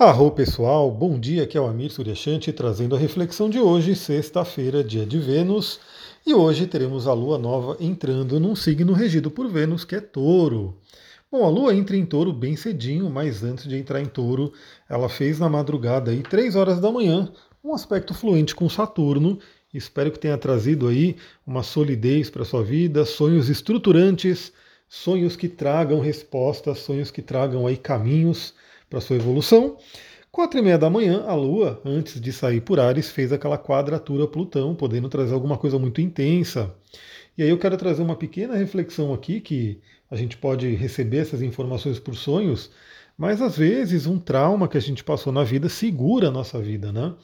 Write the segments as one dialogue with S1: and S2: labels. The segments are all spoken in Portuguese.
S1: Arro pessoal, bom dia, aqui é o Amir Suryashanti trazendo a reflexão de hoje, sexta-feira, dia de Vênus, e hoje teremos a Lua nova entrando num signo regido por Vênus, que é Touro. Bom, a Lua entra em Touro bem cedinho, mas antes de entrar em Touro, ela fez na madrugada aí, 3 horas da manhã, um aspecto fluente com Saturno. Espero que tenha trazido aí uma solidez para sua vida, sonhos estruturantes, sonhos que tragam respostas, sonhos que tragam aí caminhos para sua evolução. Quatro e meia da manhã, a Lua, antes de sair por Ares, fez aquela quadratura Plutão, podendo trazer alguma coisa muito intensa. E aí eu quero trazer uma pequena reflexão aqui, que a gente pode receber essas informações por sonhos, mas às vezes um trauma que a gente passou na vida segura a nossa vida, né?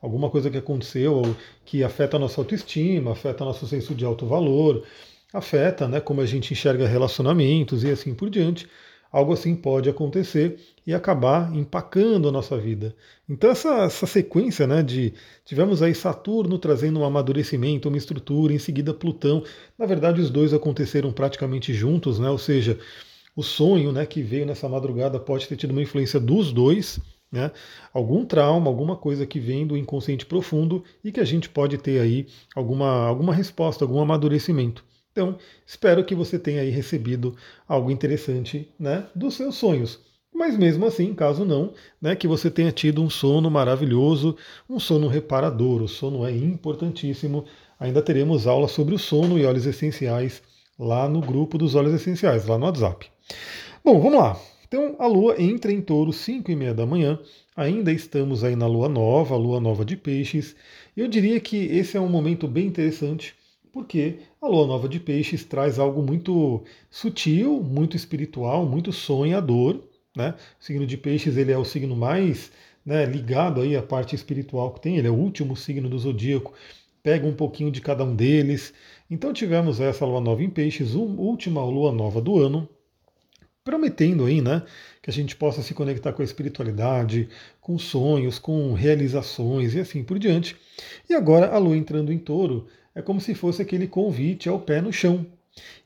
S1: Alguma coisa que aconteceu que afeta a nossa autoestima, afeta nosso senso de alto valor, afeta né, como a gente enxerga relacionamentos e assim por diante algo assim pode acontecer e acabar empacando a nossa vida. Então essa, essa sequência né, de tivemos aí Saturno trazendo um amadurecimento, uma estrutura, em seguida Plutão. Na verdade, os dois aconteceram praticamente juntos, né? Ou seja, o sonho né, que veio nessa madrugada pode ter tido uma influência dos dois. Né? Algum trauma, alguma coisa que vem do inconsciente profundo e que a gente pode ter aí alguma, alguma resposta, algum amadurecimento. Então, espero que você tenha aí recebido algo interessante né, dos seus sonhos. Mas mesmo assim, caso não, né, que você tenha tido um sono maravilhoso, um sono reparador. O sono é importantíssimo. Ainda teremos aula sobre o sono e óleos essenciais lá no grupo dos óleos essenciais, lá no WhatsApp. Bom, vamos lá. Então a Lua entra em touro 5 e meia da manhã. Ainda estamos aí na Lua Nova, a Lua Nova de Peixes. Eu diria que esse é um momento bem interessante porque a lua nova de peixes traz algo muito sutil, muito espiritual, muito sonhador. Né? O signo de peixes ele é o signo mais né, ligado aí à parte espiritual que tem, ele é o último signo do zodíaco, pega um pouquinho de cada um deles. Então tivemos essa lua nova em peixes, última lua nova do ano, prometendo aí, né, que a gente possa se conectar com a espiritualidade, com sonhos, com realizações e assim por diante. E agora a lua entrando em touro, é como se fosse aquele convite ao pé no chão.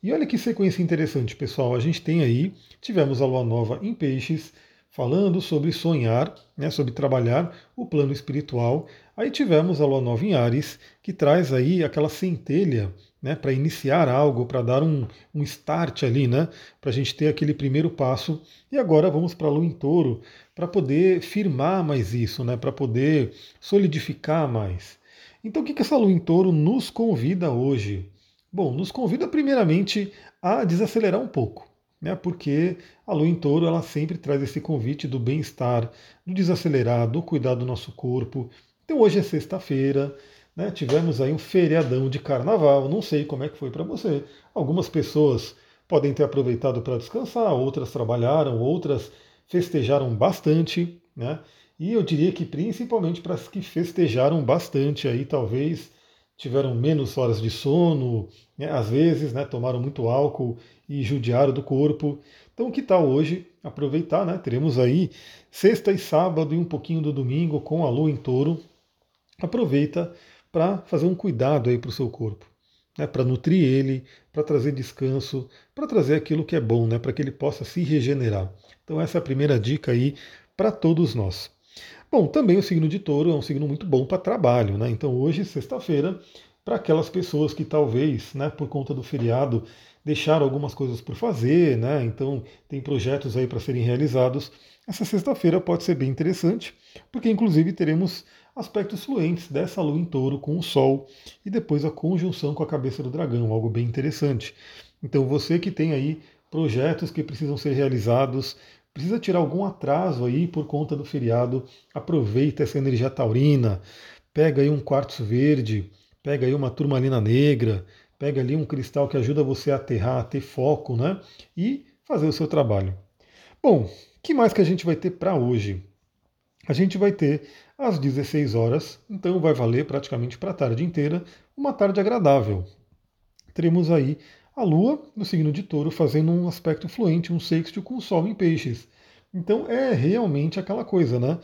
S1: E olha que sequência interessante, pessoal. A gente tem aí, tivemos a lua nova em peixes, falando sobre sonhar, né, sobre trabalhar o plano espiritual. Aí tivemos a lua nova em Ares, que traz aí aquela centelha né, para iniciar algo, para dar um, um start ali, né, para a gente ter aquele primeiro passo. E agora vamos para a lua em touro, para poder firmar mais isso, né, para poder solidificar mais. Então, o que essa lua em touro nos convida hoje? Bom, nos convida primeiramente a desacelerar um pouco, né? porque a lua em touro ela sempre traz esse convite do bem-estar, do desacelerar, do cuidar do nosso corpo. Então, hoje é sexta-feira, né? tivemos aí um feriadão de carnaval, não sei como é que foi para você. Algumas pessoas podem ter aproveitado para descansar, outras trabalharam, outras festejaram bastante, né? E eu diria que principalmente para as que festejaram bastante aí, talvez tiveram menos horas de sono, né, às vezes né, tomaram muito álcool e judiaram do corpo. Então, que tal hoje aproveitar, né? Teremos aí sexta e sábado e um pouquinho do domingo com a lua em touro. Aproveita para fazer um cuidado aí para o seu corpo, né, para nutrir ele, para trazer descanso, para trazer aquilo que é bom, né, para que ele possa se regenerar. Então, essa é a primeira dica aí para todos nós. Bom, também o signo de touro é um signo muito bom para trabalho, né? Então hoje, sexta-feira, para aquelas pessoas que talvez, né, por conta do feriado, deixaram algumas coisas por fazer, né? Então tem projetos aí para serem realizados. Essa sexta-feira pode ser bem interessante, porque inclusive teremos aspectos fluentes dessa lua em touro com o Sol e depois a conjunção com a cabeça do dragão, algo bem interessante. Então você que tem aí projetos que precisam ser realizados, precisa tirar algum atraso aí por conta do feriado, aproveita essa energia taurina, pega aí um quartzo verde, pega aí uma turmalina negra, pega ali um cristal que ajuda você a aterrar, a ter foco, né? E fazer o seu trabalho. Bom, que mais que a gente vai ter para hoje? A gente vai ter às 16 horas, então vai valer praticamente para a tarde inteira, uma tarde agradável. Teremos aí a Lua, no signo de touro, fazendo um aspecto fluente, um sexto com o Sol em peixes. Então é realmente aquela coisa, né? O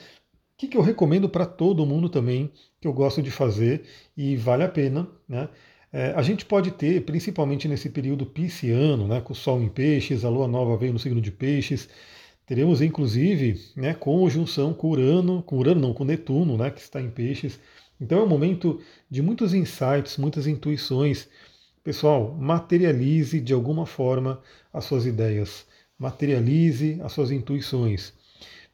S1: que, que eu recomendo para todo mundo também, que eu gosto de fazer e vale a pena, né? É, a gente pode ter, principalmente nesse período pisciano, né, com o Sol em peixes, a Lua nova veio no signo de peixes, Teremos inclusive né, conjunção com Urano, com Urano não, com Netuno, né, que está em peixes. Então é um momento de muitos insights, muitas intuições. Pessoal, materialize de alguma forma as suas ideias, materialize as suas intuições.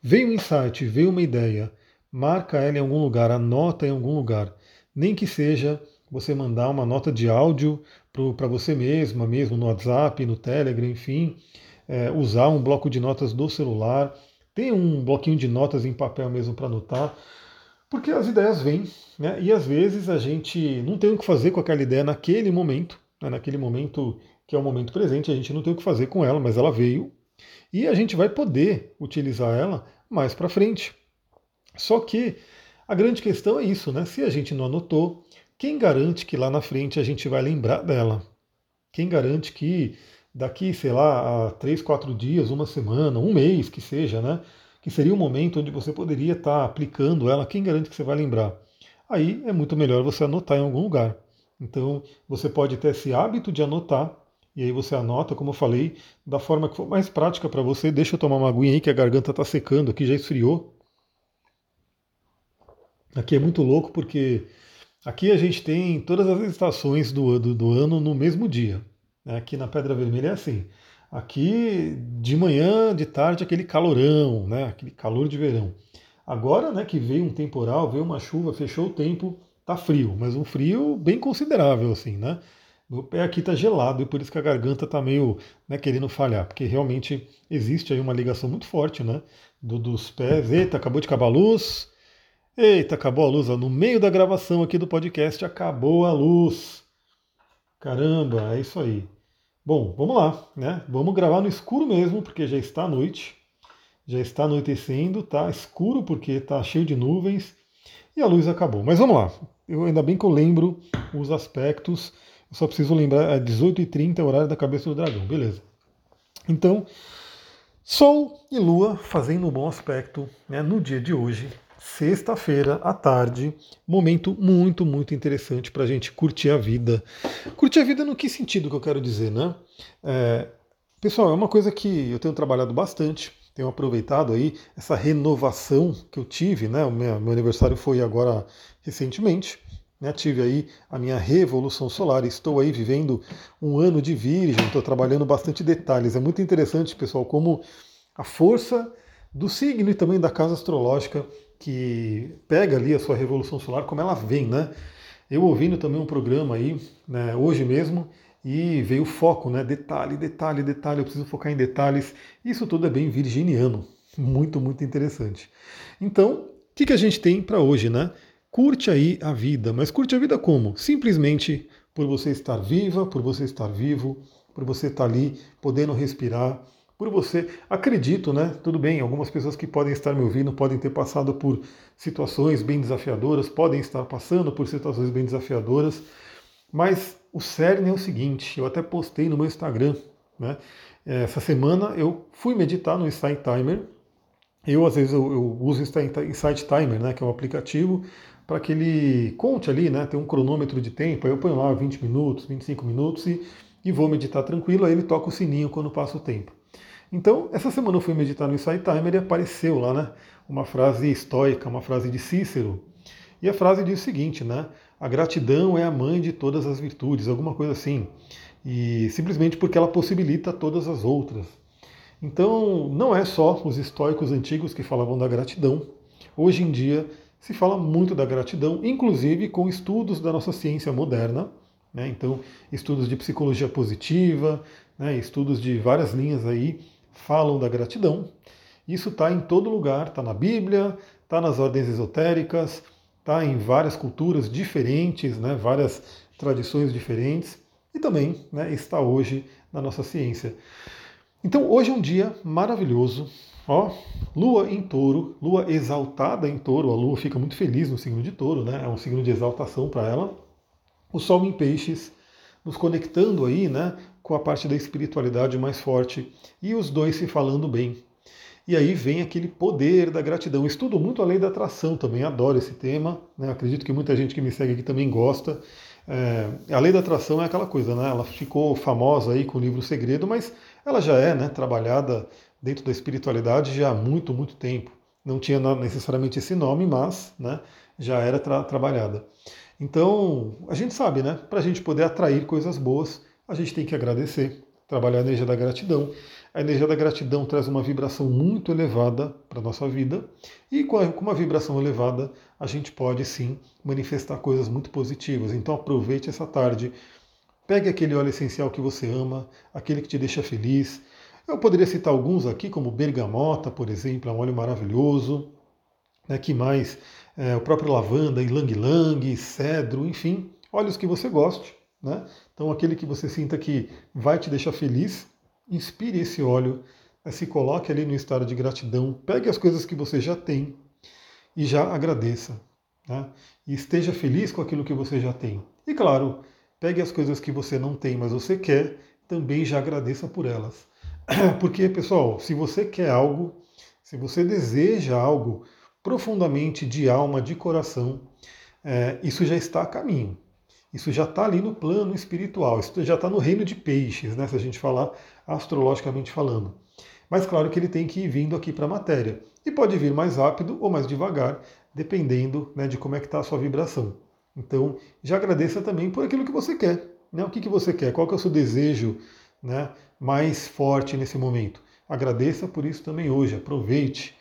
S1: Veio um insight, veio uma ideia, marca ela em algum lugar, anota em algum lugar. Nem que seja você mandar uma nota de áudio para você mesma, mesmo no WhatsApp, no Telegram, enfim, é, usar um bloco de notas do celular, tem um bloquinho de notas em papel mesmo para anotar, porque as ideias vêm, né? E às vezes a gente não tem o que fazer com aquela ideia naquele momento, né? naquele momento que é o momento presente, a gente não tem o que fazer com ela, mas ela veio e a gente vai poder utilizar ela mais para frente. Só que a grande questão é isso, né? Se a gente não anotou, quem garante que lá na frente a gente vai lembrar dela? Quem garante que daqui, sei lá, a três, quatro dias, uma semana, um mês que seja, né? Que seria um momento onde você poderia estar tá aplicando ela, quem garante que você vai lembrar? Aí é muito melhor você anotar em algum lugar. Então você pode ter esse hábito de anotar, e aí você anota, como eu falei, da forma que for mais prática para você. Deixa eu tomar uma aguinha aí que a garganta está secando aqui, já esfriou. Aqui é muito louco porque aqui a gente tem todas as estações do, do, do ano no mesmo dia. Né? Aqui na Pedra Vermelha é assim. Aqui de manhã, de tarde, aquele calorão, né? aquele calor de verão. Agora né, que veio um temporal, veio uma chuva, fechou o tempo, tá frio, mas um frio bem considerável, assim, né? Meu pé aqui tá gelado e por isso que a garganta tá meio né, querendo falhar, porque realmente existe aí uma ligação muito forte, né? Do, dos pés. Eita, acabou de acabar a luz. Eita, acabou a luz. No meio da gravação aqui do podcast, acabou a luz. Caramba, é isso aí. Bom, vamos lá, né? Vamos gravar no escuro mesmo, porque já está noite, já está anoitecendo, tá escuro porque está cheio de nuvens e a luz acabou. Mas vamos lá, eu ainda bem que eu lembro os aspectos, eu só preciso lembrar, é 18h30, horário da cabeça do dragão, beleza. Então, Sol e Lua fazendo um bom aspecto né, no dia de hoje, sexta-feira à tarde. Momento muito, muito interessante para a gente curtir a vida. Curtir a vida no que sentido que eu quero dizer, né? É, pessoal, é uma coisa que eu tenho trabalhado bastante, tenho aproveitado aí essa renovação que eu tive, né? O meu, meu aniversário foi agora recentemente. Né, tive aí a minha revolução solar, estou aí vivendo um ano de virgem, estou trabalhando bastante detalhes. É muito interessante, pessoal, como a força do signo e também da casa astrológica que pega ali a sua revolução solar, como ela vem, né? Eu ouvindo também um programa aí, né, hoje mesmo, e veio o foco, né? Detalhe, detalhe, detalhe, eu preciso focar em detalhes. Isso tudo é bem virginiano. Muito, muito interessante. Então, o que, que a gente tem para hoje, né? Curte aí a vida, mas curte a vida como? Simplesmente por você estar viva, por você estar vivo, por você estar ali podendo respirar, por você. Acredito, né? Tudo bem, algumas pessoas que podem estar me ouvindo podem ter passado por situações bem desafiadoras, podem estar passando por situações bem desafiadoras, mas o cerne é o seguinte: eu até postei no meu Instagram, né? Essa semana eu fui meditar no Insight Timer. Eu, às vezes, eu, eu uso o Insight Timer, né, que é um aplicativo para que ele conte ali, né, tem um cronômetro de tempo, aí eu ponho lá 20 minutos, 25 minutos e, e vou meditar tranquilo, aí ele toca o sininho quando passa o tempo. Então, essa semana eu fui meditar no Insight Timer e apareceu lá, né? Uma frase estoica, uma frase de Cícero. E a frase diz o seguinte, né? A gratidão é a mãe de todas as virtudes, alguma coisa assim. E simplesmente porque ela possibilita todas as outras. Então, não é só os estoicos antigos que falavam da gratidão. Hoje em dia se fala muito da gratidão, inclusive com estudos da nossa ciência moderna. Né? Então, estudos de psicologia positiva, né? estudos de várias linhas aí falam da gratidão. Isso está em todo lugar, está na Bíblia, está nas ordens esotéricas, está em várias culturas diferentes, né, várias tradições diferentes, e também né, está hoje na nossa ciência. Então hoje é um dia maravilhoso. Ó, lua em touro, lua exaltada em touro, a lua fica muito feliz no signo de touro, né? É um signo de exaltação para ela. O sol em peixes, nos conectando aí, né, com a parte da espiritualidade mais forte e os dois se falando bem. E aí vem aquele poder da gratidão. Estudo muito a lei da atração também, adoro esse tema. Né? Acredito que muita gente que me segue aqui também gosta. É, a lei da atração é aquela coisa, né? Ela ficou famosa aí com o livro Segredo, mas ela já é né, trabalhada dentro da espiritualidade já há muito, muito tempo. Não tinha necessariamente esse nome, mas né, já era tra trabalhada. Então, a gente sabe, né? Para a gente poder atrair coisas boas, a gente tem que agradecer, trabalhar a energia da gratidão. A energia da gratidão traz uma vibração muito elevada para a nossa vida, e com uma vibração elevada, a gente pode sim manifestar coisas muito positivas. Então, aproveite essa tarde, pegue aquele óleo essencial que você ama, aquele que te deixa feliz. Eu poderia citar alguns aqui, como bergamota, por exemplo, é um óleo maravilhoso. Né, que mais? É, o próprio lavanda, ylang-ylang, cedro, enfim, óleos que você goste. Né? Então, aquele que você sinta que vai te deixar feliz, inspire esse óleo, né? se coloque ali no estado de gratidão, pegue as coisas que você já tem e já agradeça. Né? E esteja feliz com aquilo que você já tem. E claro, pegue as coisas que você não tem, mas você quer, também já agradeça por elas. Porque, pessoal, se você quer algo, se você deseja algo, profundamente de alma, de coração, é, isso já está a caminho. Isso já está ali no plano espiritual, isso já está no reino de peixes, né, se a gente falar astrologicamente falando. Mas claro que ele tem que ir vindo aqui para a matéria. E pode vir mais rápido ou mais devagar, dependendo né, de como é que está a sua vibração. Então, já agradeça também por aquilo que você quer. Né? O que, que você quer? Qual que é o seu desejo né, mais forte nesse momento? Agradeça por isso também hoje, aproveite.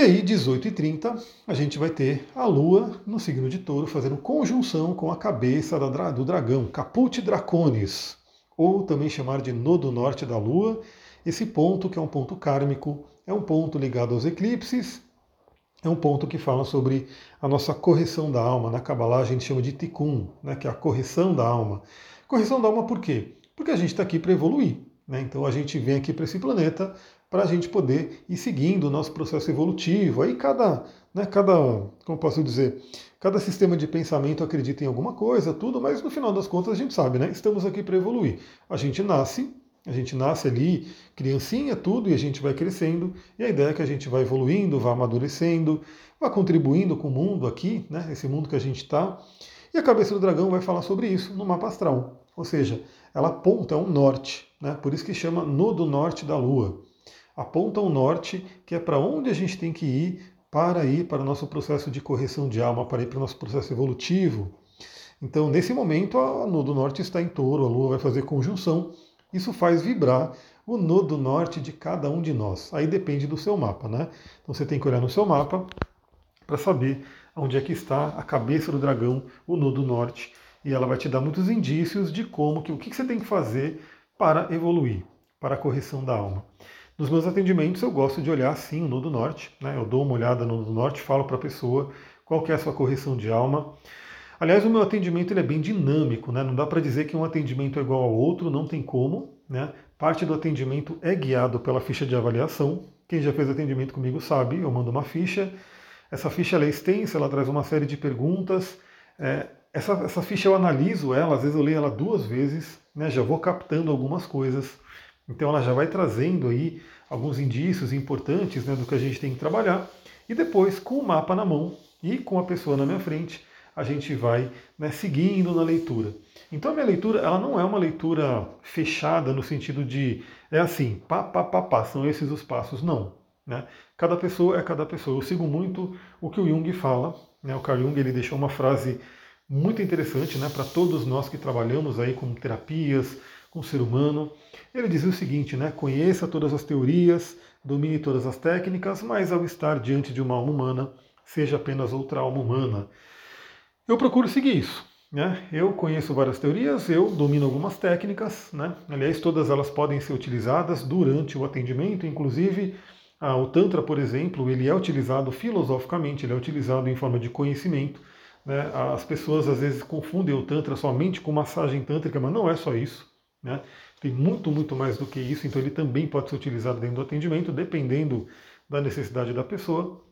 S1: E aí, 18h30, a gente vai ter a Lua no signo de touro fazendo conjunção com a cabeça do dragão, Caput Draconis, ou também chamar de Nodo Norte da Lua. Esse ponto, que é um ponto kármico, é um ponto ligado aos eclipses, é um ponto que fala sobre a nossa correção da alma. Na Kabbalah a gente chama de tikkun, né, que é a correção da alma. Correção da alma por quê? Porque a gente está aqui para evoluir. Né? Então a gente vem aqui para esse planeta para a gente poder ir seguindo o nosso processo evolutivo. Aí cada, né, cada, como posso dizer, cada sistema de pensamento acredita em alguma coisa, tudo, mas no final das contas a gente sabe, né? Estamos aqui para evoluir. A gente nasce, a gente nasce ali, criancinha, tudo, e a gente vai crescendo, e a ideia é que a gente vai evoluindo, vai amadurecendo, vai contribuindo com o mundo aqui, né? Esse mundo que a gente está. E a cabeça do dragão vai falar sobre isso no mapa astral. Ou seja, ela aponta um norte, né? por isso que chama Nodo Norte da Lua aponta um norte, que é para onde a gente tem que ir para ir para o nosso processo de correção de alma, para ir para o nosso processo evolutivo. Então, nesse momento, a Nodo Norte está em touro, a Lua vai fazer conjunção. Isso faz vibrar o Nodo Norte de cada um de nós. Aí depende do seu mapa, né? Então você tem que olhar no seu mapa para saber onde é que está a cabeça do dragão, o Nodo Norte, e ela vai te dar muitos indícios de como, que, o que você tem que fazer para evoluir, para a correção da alma. Nos meus atendimentos eu gosto de olhar sim o nodo norte, né? eu dou uma olhada no nodo norte, falo para a pessoa qual que é a sua correção de alma. Aliás, o meu atendimento ele é bem dinâmico, né? não dá para dizer que um atendimento é igual ao outro, não tem como. Né? Parte do atendimento é guiado pela ficha de avaliação. Quem já fez atendimento comigo sabe, eu mando uma ficha. Essa ficha é extensa, ela traz uma série de perguntas. É, essa, essa ficha eu analiso ela, às vezes eu leio ela duas vezes, né? já vou captando algumas coisas. Então ela já vai trazendo aí alguns indícios importantes né, do que a gente tem que trabalhar. E depois, com o mapa na mão e com a pessoa na minha frente, a gente vai né, seguindo na leitura. Então a minha leitura ela não é uma leitura fechada no sentido de é assim, pá, pá, pá, pá, são esses os passos. Não. Né? Cada pessoa é cada pessoa. Eu sigo muito o que o Jung fala. Né? O Carl Jung ele deixou uma frase muito interessante né, para todos nós que trabalhamos aí com terapias, com o ser humano. Ele dizia o seguinte, né? Conheça todas as teorias, domine todas as técnicas, mas ao estar diante de uma alma humana, seja apenas outra alma humana. Eu procuro seguir isso. Né? Eu conheço várias teorias, eu domino algumas técnicas, né? aliás, todas elas podem ser utilizadas durante o atendimento, inclusive ah, o Tantra, por exemplo, ele é utilizado filosoficamente, ele é utilizado em forma de conhecimento. Né? As pessoas às vezes confundem o Tantra somente com massagem tântrica, mas não é só isso. Né? Tem muito, muito mais do que isso, então ele também pode ser utilizado dentro do atendimento, dependendo da necessidade da pessoa.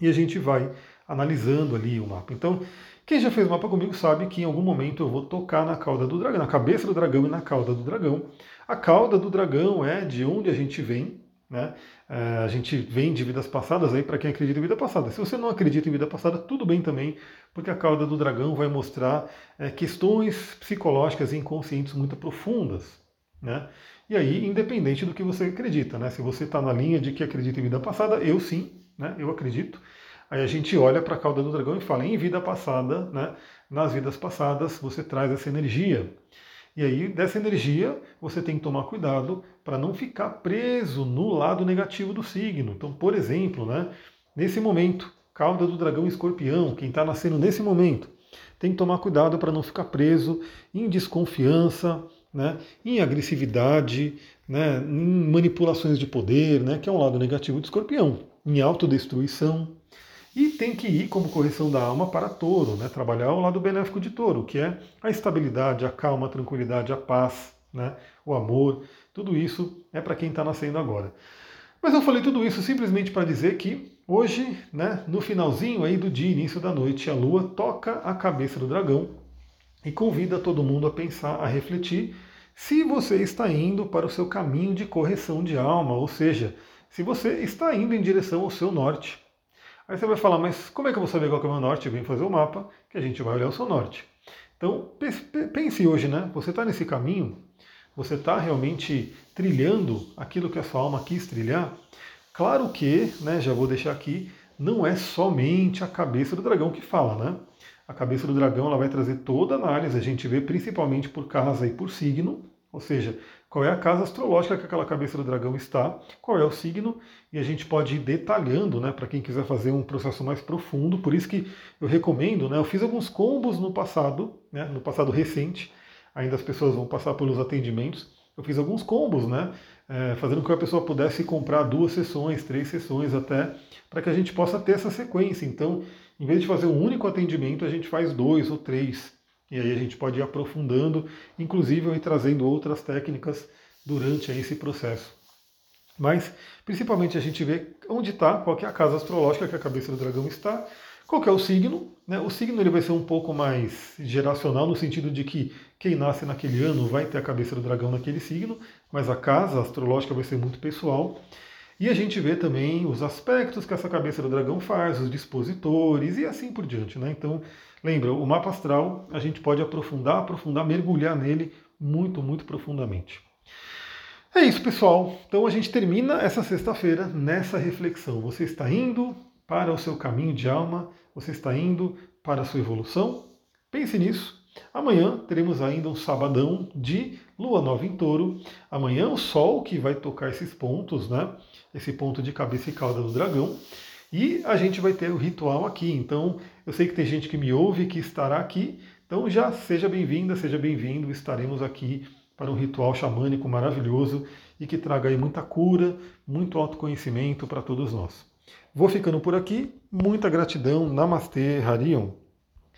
S1: E a gente vai analisando ali o mapa. Então, quem já fez mapa comigo sabe que em algum momento eu vou tocar na cauda do dragão, na cabeça do dragão e na cauda do dragão. A cauda do dragão é de onde a gente vem, né? É, a gente vem de vidas passadas aí para quem acredita em vida passada. Se você não acredita em vida passada, tudo bem também, porque a cauda do dragão vai mostrar é, questões psicológicas e inconscientes muito profundas. Né? E aí, independente do que você acredita, né? Se você está na linha de que acredita em vida passada, eu sim, né? Eu acredito. Aí a gente olha para a cauda do dragão e fala, em vida passada, né? Nas vidas passadas, você traz essa energia. E aí, dessa energia, você tem que tomar cuidado para não ficar preso no lado negativo do signo. Então, por exemplo, né, nesse momento, cauda do dragão escorpião, quem está nascendo nesse momento, tem que tomar cuidado para não ficar preso em desconfiança, né, em agressividade, né, em manipulações de poder, né, que é um lado negativo do escorpião, em autodestruição. E tem que ir como correção da alma para touro, né? trabalhar o lado benéfico de touro, que é a estabilidade, a calma, a tranquilidade, a paz, né? o amor. Tudo isso é para quem está nascendo agora. Mas eu falei tudo isso simplesmente para dizer que hoje, né, no finalzinho aí do dia, início da noite, a Lua toca a cabeça do dragão e convida todo mundo a pensar, a refletir se você está indo para o seu caminho de correção de alma, ou seja, se você está indo em direção ao seu norte. Aí você vai falar, mas como é que eu vou saber qual é o meu norte? Vem fazer o mapa, que a gente vai olhar o seu norte. Então, pense hoje, né? Você está nesse caminho? Você está realmente trilhando aquilo que a sua alma quis trilhar? Claro que, né, já vou deixar aqui, não é somente a cabeça do dragão que fala, né? A cabeça do dragão ela vai trazer toda a análise, a gente vê principalmente por casa e por signo, ou seja, qual é a casa astrológica que aquela cabeça do dragão está, qual é o signo, e a gente pode ir detalhando, né, para quem quiser fazer um processo mais profundo. Por isso que eu recomendo, né, eu fiz alguns combos no passado, né, no passado recente, ainda as pessoas vão passar pelos atendimentos. Eu fiz alguns combos, né, é, fazendo com que a pessoa pudesse comprar duas sessões, três sessões até, para que a gente possa ter essa sequência. Então, em vez de fazer um único atendimento, a gente faz dois ou três e aí a gente pode ir aprofundando, inclusive ir trazendo outras técnicas durante esse processo. Mas principalmente a gente vê onde está, qual é a casa astrológica que a cabeça do dragão está, qual é o signo. Né? O signo ele vai ser um pouco mais geracional, no sentido de que quem nasce naquele ano vai ter a cabeça do dragão naquele signo, mas a casa astrológica vai ser muito pessoal. E a gente vê também os aspectos que essa cabeça do dragão faz, os dispositores e assim por diante. Né? Então, lembra, o mapa astral a gente pode aprofundar, aprofundar, mergulhar nele muito, muito profundamente. É isso, pessoal. Então a gente termina essa sexta-feira nessa reflexão. Você está indo para o seu caminho de alma, você está indo para a sua evolução. Pense nisso. Amanhã teremos ainda um sabadão de lua nova em touro. Amanhã o sol que vai tocar esses pontos, né? esse ponto de cabeça e cauda do dragão. E a gente vai ter o ritual aqui. Então, eu sei que tem gente que me ouve que estará aqui. Então, já seja bem-vinda, seja bem-vindo. Estaremos aqui para um ritual xamânico maravilhoso e que traga aí muita cura, muito autoconhecimento para todos nós. Vou ficando por aqui. Muita gratidão. Namastê, Harion.